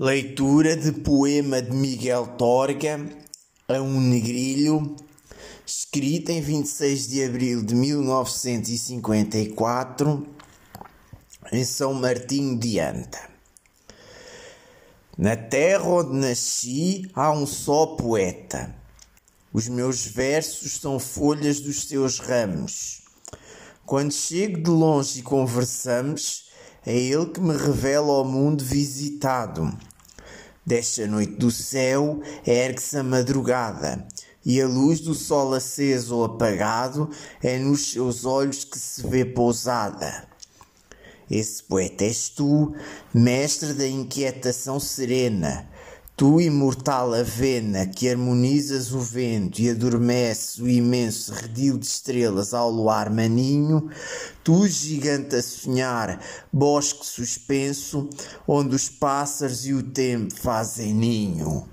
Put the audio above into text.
Leitura de poema de Miguel Torga a um negrilho, escrita em 26 de abril de 1954 em São Martinho de Anta. Na terra onde nasci há um só poeta. Os meus versos são folhas dos seus ramos. Quando chego de longe e conversamos, é ele que me revela o mundo visitado Desce a noite do céu, ergue-se a madrugada, e a luz do sol aceso ou apagado é nos seus olhos que se vê pousada. Esse poeta és tu, mestre da inquietação serena, Tu, imortal avena, que harmonizas o vento e adormeces o imenso redil de estrelas ao luar maninho, tu, gigante a sonhar, bosque suspenso, onde os pássaros e o tempo fazem ninho.